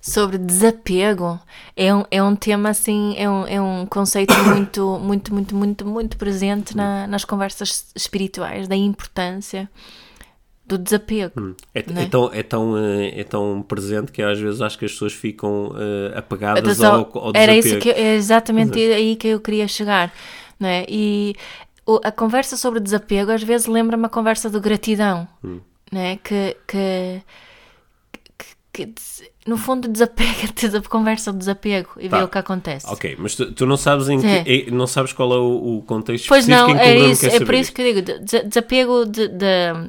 Sobre desapego, é um, é um tema assim, é um, é um conceito muito, muito, muito, muito, muito presente na- nas conversas espirituais, da importância do desapego. É, Não é? é tão, é, tão, eh, é tão presente que às vezes acho que as pessoas ficam eh, apegadas Atenção, ao, ao era desapego. isso que eu- é exatamente aí que eu queria chegar, não é? E o- a conversa sobre desapego às vezes lembra-me a conversa de gratidão, Hum. não é? Que, que, que- no fundo desapega-te da conversa de desapego e Tá. vê o que acontece. Ok, mas tu, tu não sabes em que, não sabes qual é o, o contexto Pois específico não, é isso, é por isso que eu digo, de- de- desapego de, de-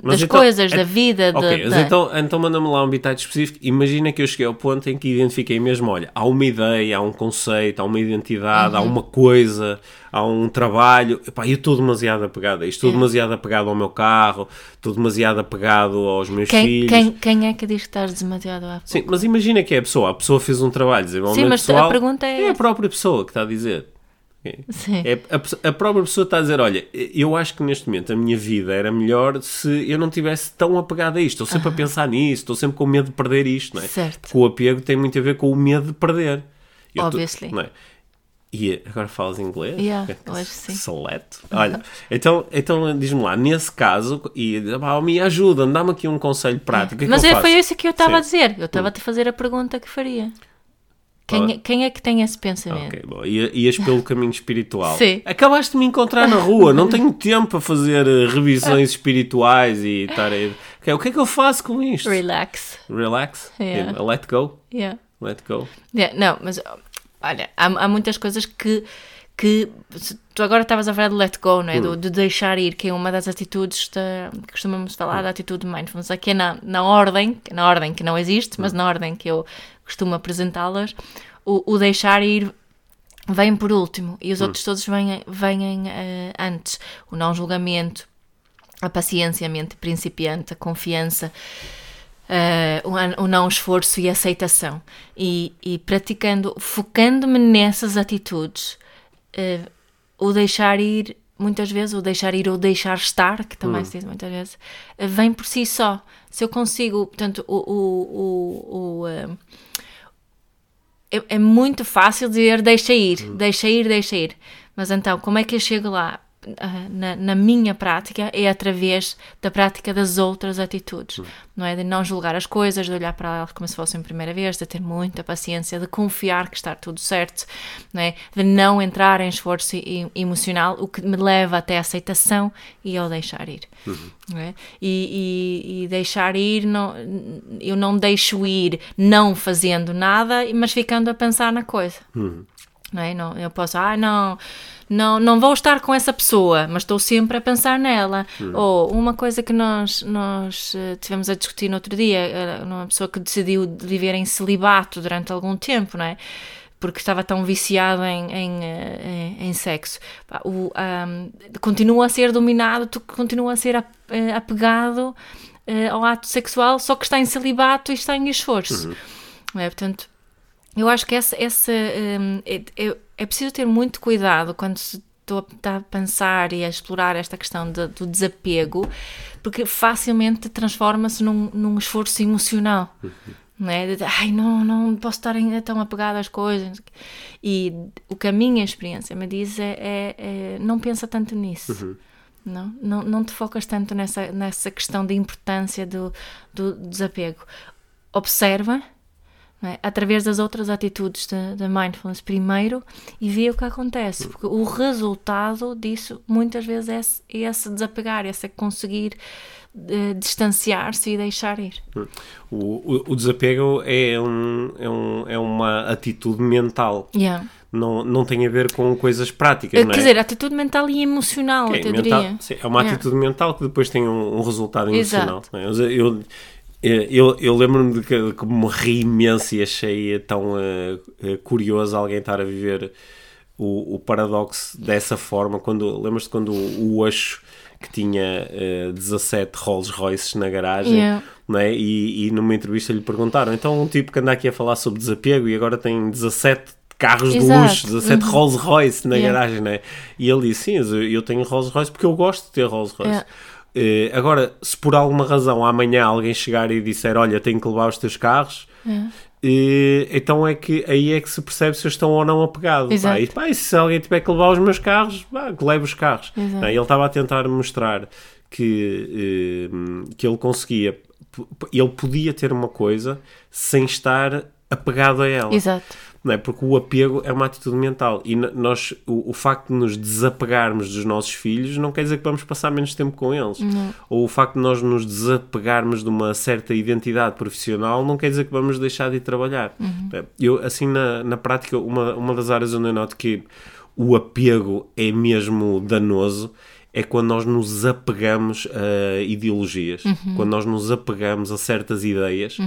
das então, coisas, é- da vida, Ok, de, mas da- então, então manda-me lá um bitite específico. Imagina que eu cheguei ao ponto em que identifiquei mesmo: olha, há uma ideia, há um conceito, há uma identidade, Uhum. há uma coisa, há um trabalho. Epá, eu estou demasiado apegado a isto, estou É. demasiado apegado ao meu carro, estou demasiado apegado aos meus quem, filhos. quem, quem é que diz que estás demasiado a Sim, mas imagina que é a pessoa, a pessoa fez um trabalho de desenvolvimento Sim, mas a pessoal. pergunta é a essa. própria pessoa que está a dizer. Sim. É, a, a própria pessoa está a dizer: Olha, eu acho que neste momento a minha vida era melhor se eu não tivesse tão apegado a isto. Estou sempre a pensar nisso, estou sempre com medo de perder isto, não é? Certo. Porque o apego tem muito a ver com o medo de perder. Eu tô- Obviously. não é? E agora falas inglês? Yeah, eu acho que sim. Seleto. Olha, então, então diz-me lá, nesse caso, e ah, me ajuda, dá-me aqui um conselho prático. é Mas é- foi isso que eu estava a. Hum. dizer. Eu estava a te fazer a pergunta que faria. Qual é? Quem é, quem é que tem esse pensamento? Ok, bom. Ia- Ias pelo caminho espiritual. Sim. Acabaste de me encontrar na rua, não tenho tempo para fazer eh, revisões espirituais e estar aí. Ok, o que é que eu faço com isto? Relax. Relax? Yeah. Yeah, Let go? Yeah. Let go. Yeah, não, mas olha, há, há muitas coisas que, que tu agora estavas a falar de let go, não é? Hum. Do, de deixar ir, que é uma das atitudes da, que costumamos falar da atitude de mindfulness. Aqui é na, na ordem, na ordem que não existe, mas na ordem que eu costumo apresentá-las, o, o deixar ir vem por último e os outros todos vêm, vêm eh, antes. O não julgamento, a paciência, a mente principiante, a confiança, eh, o, não esforço e a aceitação. E, e praticando, focando-me nessas atitudes, eh, o deixar ir, muitas vezes, o deixar ir ou deixar estar, que também se diz muitas vezes, eh, vem por si só. Se eu consigo, portanto, o. o, o, o, é, é muito fácil dizer deixa ir, deixa ir, deixa ir. Mas então, como é que eu chego lá? Na, na minha prática é através da prática das outras atitudes, não é? De não julgar as coisas, de olhar para elas como se fossem a primeira vez, de ter muita paciência, de confiar que está tudo certo, não é? De não entrar em esforço emocional, o que me leva até a aceitação e ao deixar ir, não é? E, e- e deixar ir, não, eu não deixo ir não fazendo nada, mas ficando a pensar na coisa não é? Não, eu posso, ah, não, não, não vou estar com essa pessoa, mas estou sempre a pensar nela. Ou uma coisa que nós, nós eh, tivemos a discutir no outro dia, uma pessoa que decidiu de viver em celibato durante algum tempo, não é? Porque estava tão viciado em, em, eh, em, em sexo. O, ahm, continua a ser dominado, tu continua a ser eh, apegado ao ato sexual, só que está em celibato e está em esforço. Não é? Portanto, eu acho que essa, essa hum, é, é- é preciso ter muito cuidado quando se está a pensar e a explorar esta questão de- do desapego, porque facilmente transforma-se num, num esforço emocional. Não é? De, Ai, não, não posso estar ainda tão apegado às coisas. E o que a minha experiência me diz é, é- é não pensa tanto nisso. Não, não, não te focas tanto nessa, nessa questão de importância do, do desapego. Observa, é? através das outras atitudes da mindfulness primeiro e vê o que acontece, porque o resultado disso muitas vezes é esse, é esse desapegar, esse conseguir eh, distanciar-se e deixar ir. O, o, o desapego é, um, é, um, é uma atitude mental. Yeah. Não, não tem a ver com coisas práticas, Eh, não é? Quer dizer, atitude mental e emocional, Ok, até mental- diria. sim, é uma Yeah. atitude mental que depois tem um, um resultado emocional. É? Eu, eu, eu, eu lembro-me de que, que me ri imenso e achei tão eh, eh, curioso alguém estar a viver o, o paradoxo dessa forma. Quando, Lembras-te quando o, o Osho, que tinha eh, 17 Rolls Royces na garagem, Yeah. não é? e, e numa entrevista lhe perguntaram: então um tipo que anda aqui a falar sobre desapego e agora tem 17 carros de Exato. luxo, 17 Uhum. Rolls Royce na Yeah. garagem, não é? E ele disse: sim, eu eu tenho Rolls Royce porque eu gosto de ter Rolls Royce. Yeah. Eh, agora, se por alguma razão amanhã alguém chegar e disser: Olha, tenho que levar os teus carros, eh, então é que aí é que se percebe se eu estou ou não apegado. Exato. Pá, e, pá, e se alguém tiver que levar os meus carros, pá, que leve os carros. Não é? Ele estava a tentar mostrar que, eh, que ele conseguia, ele podia ter uma coisa sem estar apegado a ela Exato. Não é? Porque o apego é uma atitude mental e nós, o, o facto de nos desapegarmos dos nossos filhos não quer dizer que vamos passar menos tempo com eles. Ou o facto de nós nos desapegarmos de uma certa identidade profissional não quer dizer que vamos deixar de ir trabalhar. É, Eu, assim, na, na prática, uma, uma das áreas onde eu noto que o apego é mesmo danoso é quando nós nos apegamos a ideologias, quando nós nos apegamos a certas ideias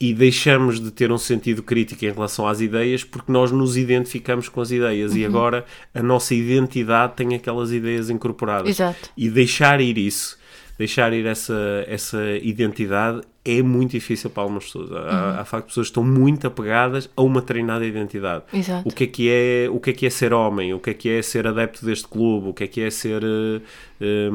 e deixamos de ter um sentido crítico em relação às ideias porque nós nos identificamos com as ideias e agora a nossa identidade tem aquelas ideias incorporadas. Exato. E deixar ir isso deixar ir essa, essa identidade é muito difícil para algumas pessoas. Há, há facto pessoas que estão muito apegadas a uma treinada identidade. Exato. O que é que é, o que é que é ser homem? O que é que é ser adepto deste clube? O que é que é ser eh, eh,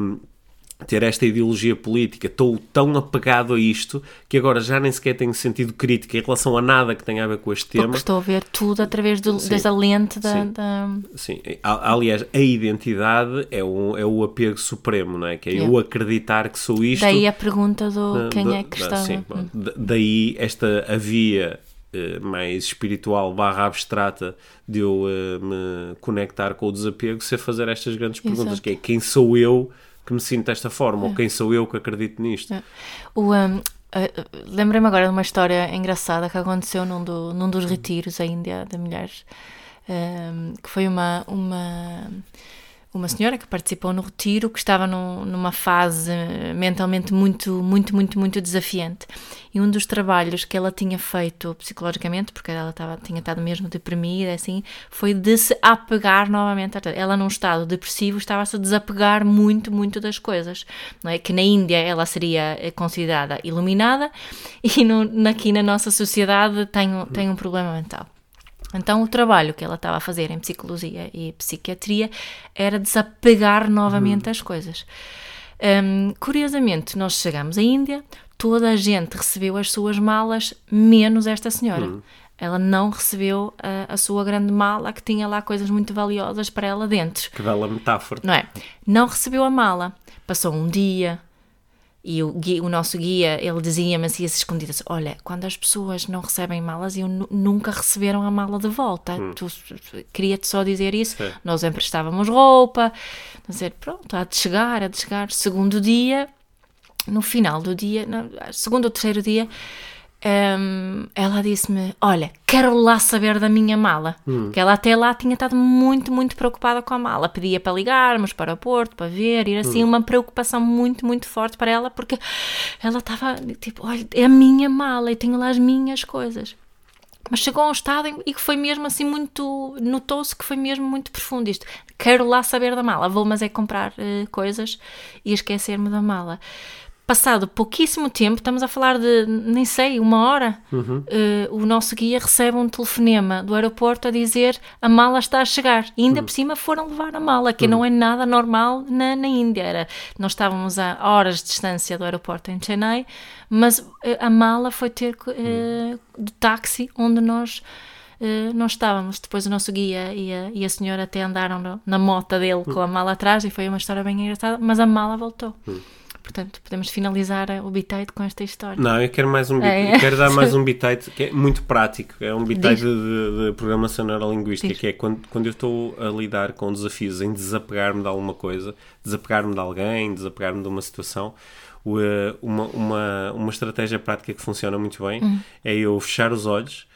ter esta ideologia política, estou tão apegado a isto que agora já nem sequer tenho sentido crítico em relação a nada que tenha a ver com este tema. Porque estou a ver tudo através do, dessa lente da, Sim. da- Sim, aliás, a identidade é o, é o apego supremo, não é? Que é eu Yeah. acreditar que sou isto. Daí a pergunta do quem da- é que está. sim, da- daí esta a via eh, mais espiritual barra abstrata de eu eh, me conectar com o desapego ser fazer estas grandes perguntas, Exato. que é quem sou eu que me sinto desta forma, ou quem sou eu que acredito nisto. É. O, um, eh, Lembrei-me agora de uma história engraçada que aconteceu num, do- num dos retiros à Índia de mulheres, que foi uma, uma, uma senhora que participou no retiro que estava num- numa fase mentalmente muito, muito, muito, muito desafiante. E um dos trabalhos que ela tinha feito psicologicamente, porque ela tinha estado mesmo deprimida, assim, foi de se apegar novamente. Ela, num estado depressivo, estava-se a desapegar muito, muito das coisas. Não é? Que na Índia ela seria eh, considerada iluminada e no, aqui na nossa sociedade tem, tem um problema mental. Então, o trabalho que ela estava a fazer em psicologia e psiquiatria era desapegar novamente as coisas. Hum, curiosamente, nós chegamos à Índia, toda a gente recebeu as suas malas, menos esta senhora. Ela não recebeu a, a sua grande mala, que tinha lá coisas muito valiosas para ela dentro. Que bela metáfora. Não é? Não recebeu a mala. Passou um dia e o, gui- o nosso guia, ele dizia-me assim, às escondidas, olha, quando as pessoas não recebem malas, eu nu- nunca receberam a mala de volta. Tu- Queria-te só dizer isso. Sim. Nós emprestávamos roupa. Dizer, pronto, há de chegar, há de chegar. Segundo dia, no final do dia, no segundo ou terceiro dia, hum, ela disse-me: Olha, quero lá saber da minha mala. Que ela até lá tinha estado muito, muito preocupada com a mala. Pedia para ligarmos para o aeroporto, para ver, ir assim, uma preocupação muito, muito forte para ela, porque ela estava tipo: Olha, é a minha mala e tenho lá as minhas coisas. Mas chegou a um estado em- e que foi mesmo assim muito. Notou-se que foi mesmo muito profundo isto. Quero lá saber da mala. Vou, mas é comprar eh, coisas e esquecer-me da mala. Passado pouquíssimo tempo, estamos a falar de, nem sei, uma hora, eh, o nosso guia recebe um telefonema do aeroporto a dizer a mala está a chegar. E ainda por cima foram levar a mala, que não é nada normal na, na Índia. Era, nós estávamos a horas de distância do aeroporto em Chennai, mas eh, a mala foi ter eh, de táxi onde nós eh, nós estávamos. Depois o nosso guia e a, e a senhora até andaram no- na mota dele com a mala atrás e foi uma história bem engraçada, mas a mala voltou. Portanto, podemos finalizar o bitite com esta história. Não, eu quero mais um É, eu quero dar mais um bitite que é muito prático. É um bitite de, de- de programação neurolinguística, Diz. que é quando, quando eu estou a lidar com desafios em desapegar-me de alguma coisa, desapegar-me de alguém, desapegar-me de uma situação. eh, Uma, uma, uma estratégia prática que funciona muito bem Hum. é eu fechar os olhos,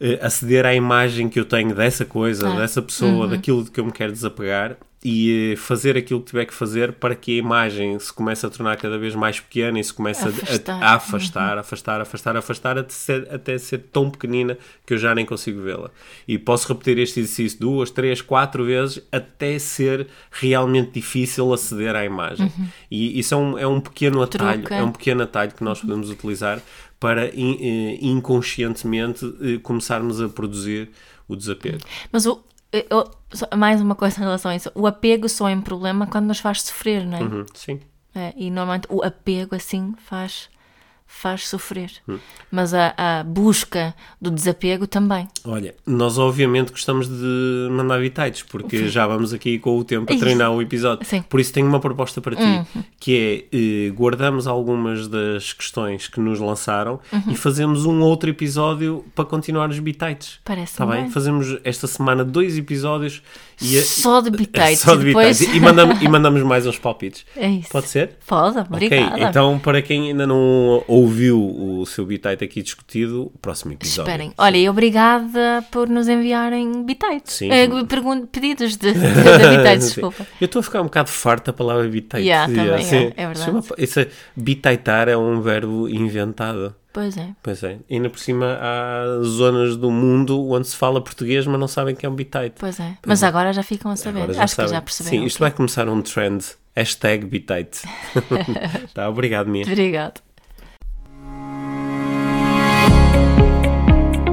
eh, aceder à imagem que eu tenho dessa coisa, Ah. dessa pessoa, daquilo de que eu me quero desapegar e eh, fazer aquilo que tiver que fazer para que a imagem se comece a tornar cada vez mais pequena e se comece a- Afastar. a, a afastar, afastar, afastar, afastar até ser, até ser tão pequenina que eu já nem consigo vê-la. E posso repetir este exercício duas, três, quatro vezes até ser realmente difícil aceder à imagem. E isso é um, é um pequeno atalho, Truque. é um pequeno atalho que nós podemos utilizar para in- eh, inconscientemente eh, começarmos a produzir o desapego. Mas o, eu- mais uma coisa em relação a isso: o apego só é um problema quando nos faz sofrer, não é? Uhum, sim. É, e normalmente o apego assim faz, faz sofrer. Hum. Mas a, a busca do desapego também. Olha, nós obviamente gostamos de mandar bitites, porque já vamos aqui com o tempo a Isso. treinar o episódio. Sim. Uhum. Por isso tenho uma proposta para ti, que é eh, guardamos algumas das questões que nos lançaram Uhum. e fazemos um outro episódio para continuar os bitites. Parece Está bem? bem. Fazemos esta semana dois episódios e a- Só de bitites. Só de e depois... bitites. E mandamos, e mandamos mais uns palpites. É isso. Pode ser? Pode, obrigada. Ok, então para quem ainda não ouviu o seu bitite aqui discutido, o próximo episódio. Esperem. Olha, e obrigada por nos enviarem bitites. Sim. Pergun- pedidos de, de, de bitites, desculpa. Eu estou a ficar um bocado farto da palavra bitite. Yeah, também é, Assim, é verdade. é isso é- bitaitar é um verbo inventado. Pois é. Pois é. E ainda por cima há zonas do mundo onde se fala português, mas não sabem que é um bitite. Pois é. Mas agora já ficam a saber. Agora Acho sabem. que já perceberam. Sim, isto vai começar um trend. Hashtag bitite. tá, obrigado, Mia. Obrigado.